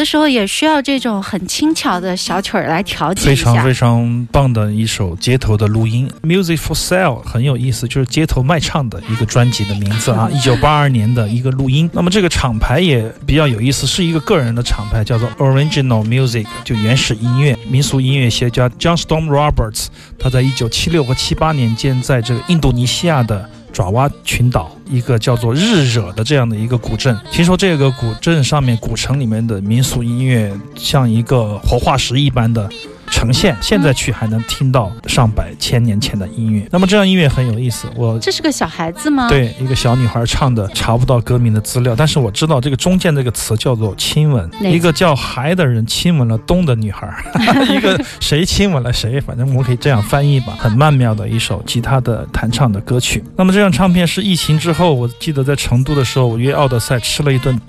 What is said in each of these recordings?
的时候也需要这种很轻巧的小曲儿来调节。非常非常棒的一首街头的录音，《Music for Sale》很有意思，就是街头卖唱的一个专辑的名字啊，一九八二年的一个录音。那么这个厂牌也比较有意思，是一个个人的厂牌，叫做 Original Music，就原始音乐民俗音乐学家 John Storm Roberts，他在一九七六和七八年间在这个印度尼西亚的。爪哇群岛一个叫做日惹的这样的一个古镇，听说这个古镇上面古城里面的民俗音乐像一个活化石一般的呈现，现在去还能听到上百千年前的音乐。那么这样音乐很有意思，我这是个小孩子吗？，对一个小女孩唱的，查不到歌名的资料，但是我知道这个中间这个词叫做亲吻，一个叫孩的人亲吻了东的女孩，一个谁亲吻了谁，反正我们可以这样翻译吧。很曼妙的一首吉他的弹唱的歌曲。那么这张唱片是疫情之后，我记得在成都的时候，我约奥德赛吃了一顿。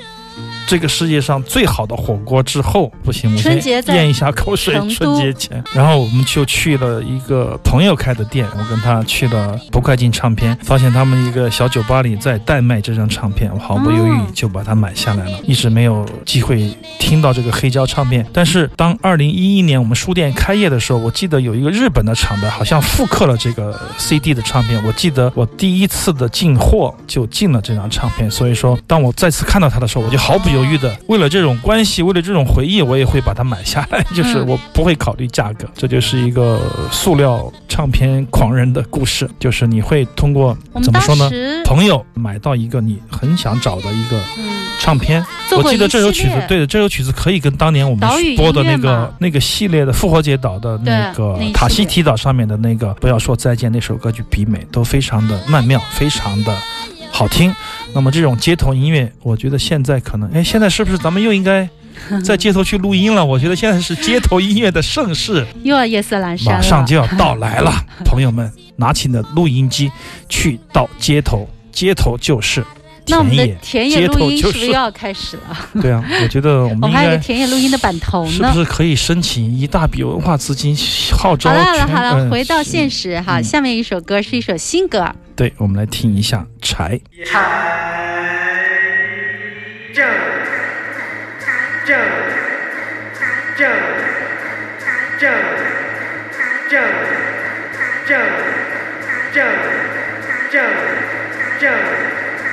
这个世界上最好的火锅之后，不行，我先咽一下口水。春节前，然后我们就去了一个朋友开的店，我跟他去了不快进唱片，发现他们一个小酒吧里在代卖这张唱片，我毫不犹豫哦就把它买下来了。一直没有机会听到这个黑胶唱片，但是当二零一一年我们书店开业的时候，我记得有一个日本的厂牌好像复刻了这个 CD 的唱片。我记得我第一次的进货就进了这张唱片，所以说当我再次看到它的时候，我就毫不犹豫的。为了这种关系，为了这种回忆，我也会把它买下来，就是嗯。我不会考虑价格。这就是一个塑料唱片狂人的故事，就是你会通过怎么说呢朋友买到一个你很想找的一个嗯。唱片，我记得这首曲，子对的，这首曲子可以跟当年我们播的那个那个系列的复活节岛的那个塔希提岛上面的那个不要说再见那首歌曲比美，都非常的曼妙，非常的好听。那么这种街头音乐，我觉得现在可能，哎，现在是不是咱们又应该 在街头去录音了？我觉得现在是街头音乐的盛世，又要夜色阑珊，马上就要到来了。朋友们，拿起你的录音机，去到街头，街头就是那我们的田野，田野录音是不是又要开始了？对啊，我觉得我们应 我们还有个。田野录音的版头呢是不。是可以申请一大笔文化资金，号召好了好了好了，嗯回到现实哈，嗯下面一首歌是一首新歌，对，我们来听一下《柴》。正正正正正正正正正正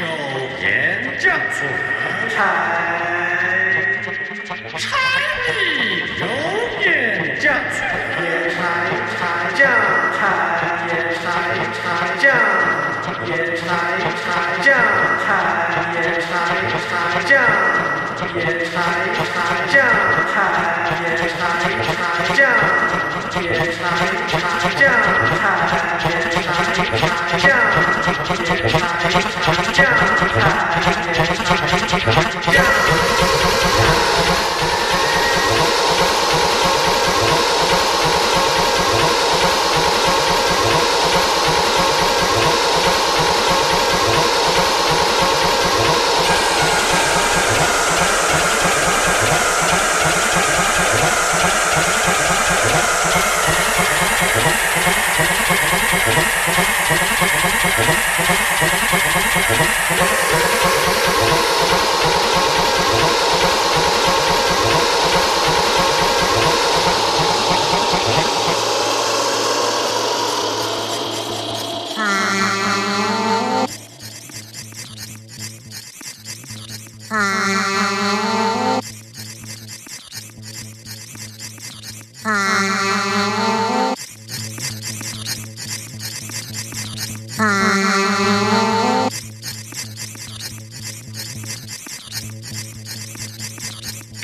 有盐酱醋菜，菜油盐酱醋盐酱菜，盐菜菜酱，盐菜酱菜，盐酱，盐菜酱菜，盐菜酱。茄子蒜茄子蒜茄子茄子蒜茄子蒜茄子蒜茄子蒜茄子蒜茄子蒜茄子蒜茄子蒜茄子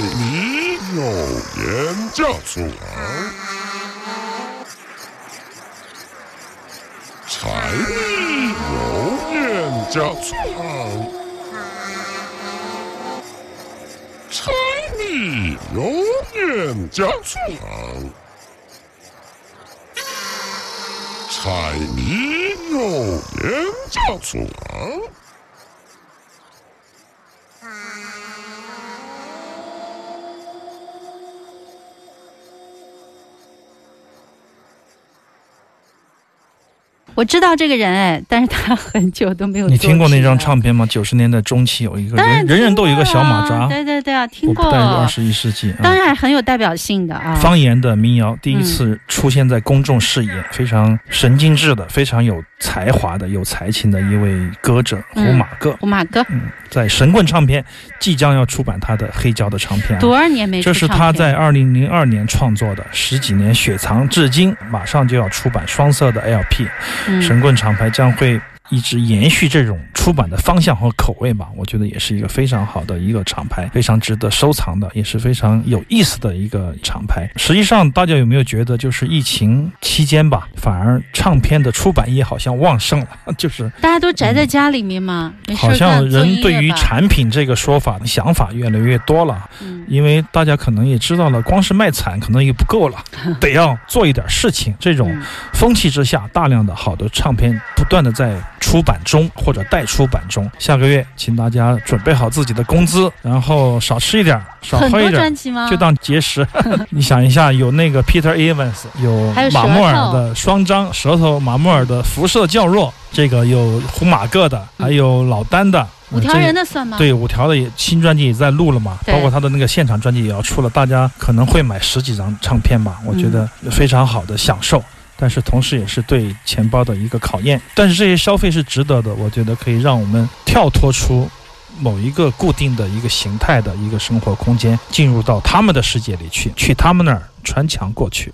你有人家醋王柴米油盐酱醋柴米油盐酱醋柴米油盐酱醋茶我知道这个人哎，但是他很久都没有。你听过那张？唱片吗？九十年代中期有一个人人人都有一个小马扎，对对对啊，听过我不。带入二十一世纪。啊当然很有代表性的啊。方言的民谣第一次出现在公众视野，非常神经质的、非常有才华的、有才情的一位歌者胡嗯马哥。胡马哥嗯，在神棍唱片即将要出版他的黑胶的唱片啊。多少年没出这是他在二零零二年创作的，十几年雪藏至今，马上就要出版双色的 LP。神棍厂牌将会一直延续这种出版的方向和口味吧，我觉得也是一个非常好的一个厂牌，非常值得收藏的，也是非常有意思的一个厂牌。实际上，大家有没有觉得，就是疫情期间吧，反而唱片的出版业好像旺盛了，就是大家都宅在家里面嘛，好像人对于产品这个说法想法越来越多了。嗯因为大家可能也知道了，光是卖惨可能也不够了，得要做一点事情。这种嗯风气之下，大量的好的唱片不断的在出版中或者待出版中。下个月，请大家准备好自己的工资，然后少吃一点，少喝一点。就当节食，你想一下，有那个 Peter Evans，有马穆尔的双张舌头，马穆尔的辐射较弱，这个有胡马个的，还有老丹的，五条人的算吗？对，五条的也新专辑也在录了嘛，包括他的那个现场专辑也要出了，大家可能会买十几张唱片吧，我觉得非常好的享受。但是同时也是对钱包的一个考验，但是这些消费是值得的，我觉得可以让我们跳脱出某一个固定的一个形态的一个生活空间，进入到他们的世界里去，去他们那儿穿墙过去。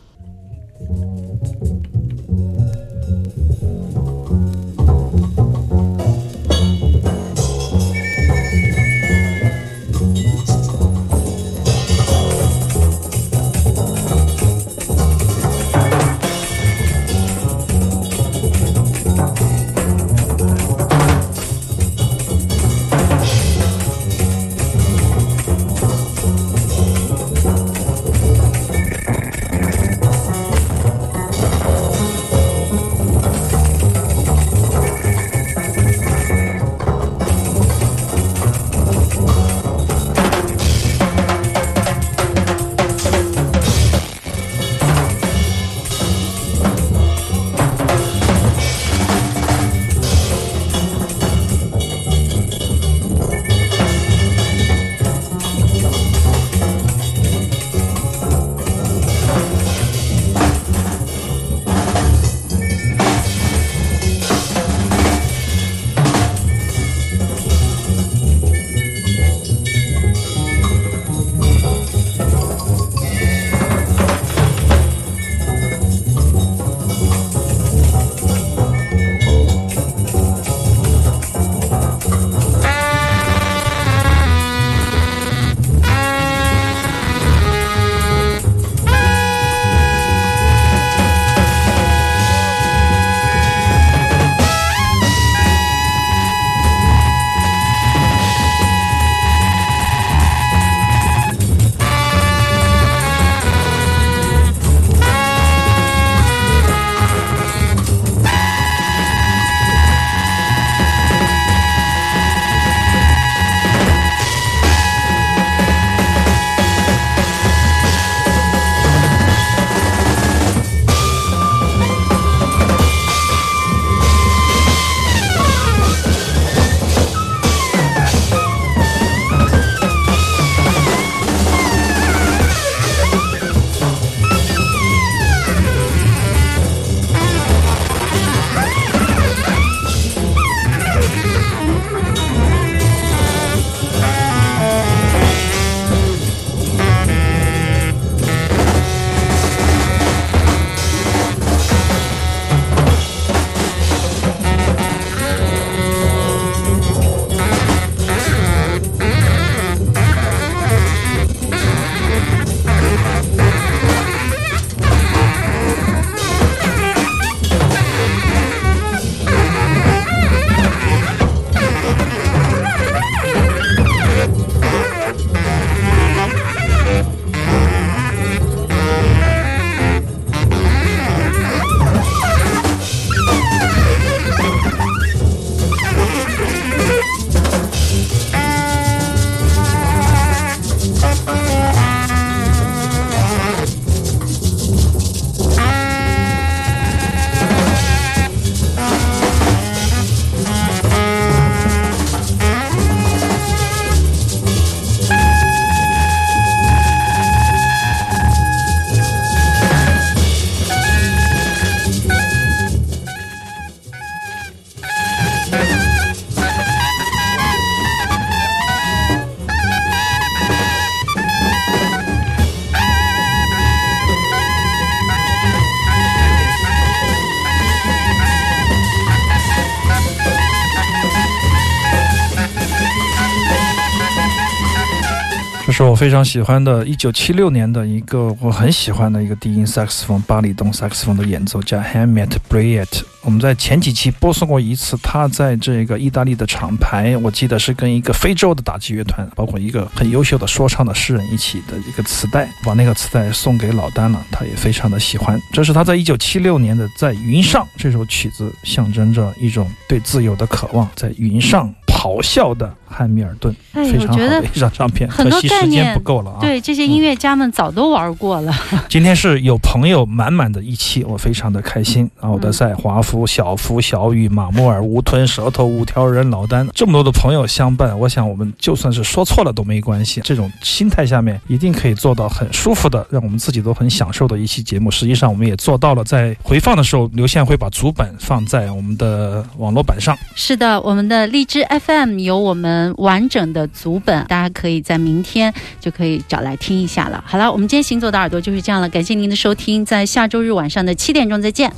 我非常喜欢的，一九七六年的一个我很喜欢的一个低音萨克斯风、巴里东萨克斯风的演奏家 Hamlet Bryant。我们在前几期播送过一次，他在这个意大利的厂牌，我记得是跟一个非洲的打击乐团，包括一个很优秀的说唱的诗人一起的一个磁带，把那个磁带送给老丹了，他也非常的喜欢。这是他在一九七六年的《在云上》这首曲子，象征着一种对自由的渴望，在云上咆哮的汉密尔顿，哎，非常好的一张唱片，可惜时间不够了啊。对这些音乐家们早都玩过了。今天是有朋友满满的一期，我非常的开心。奥德赛、华夫、小夫、小雨、马莫尔、吴吞、舌头、五条人、老丹，这么多的朋友相伴，我想我们就算是说错了都没关系。这种心态下面，一定可以做到很舒服的，让我们自己都很享受的一期节目。实际上，我们也做到了。在回放的时候，刘宪会把主本放在我们的网络版上。是的，我们的荔枝 FM 有我们完整的足本，大家可以在明天就可以找来听一下了。好了，我们今天行走的耳朵就是这样了，感谢您的收听，在下周日晚上的七点钟再见。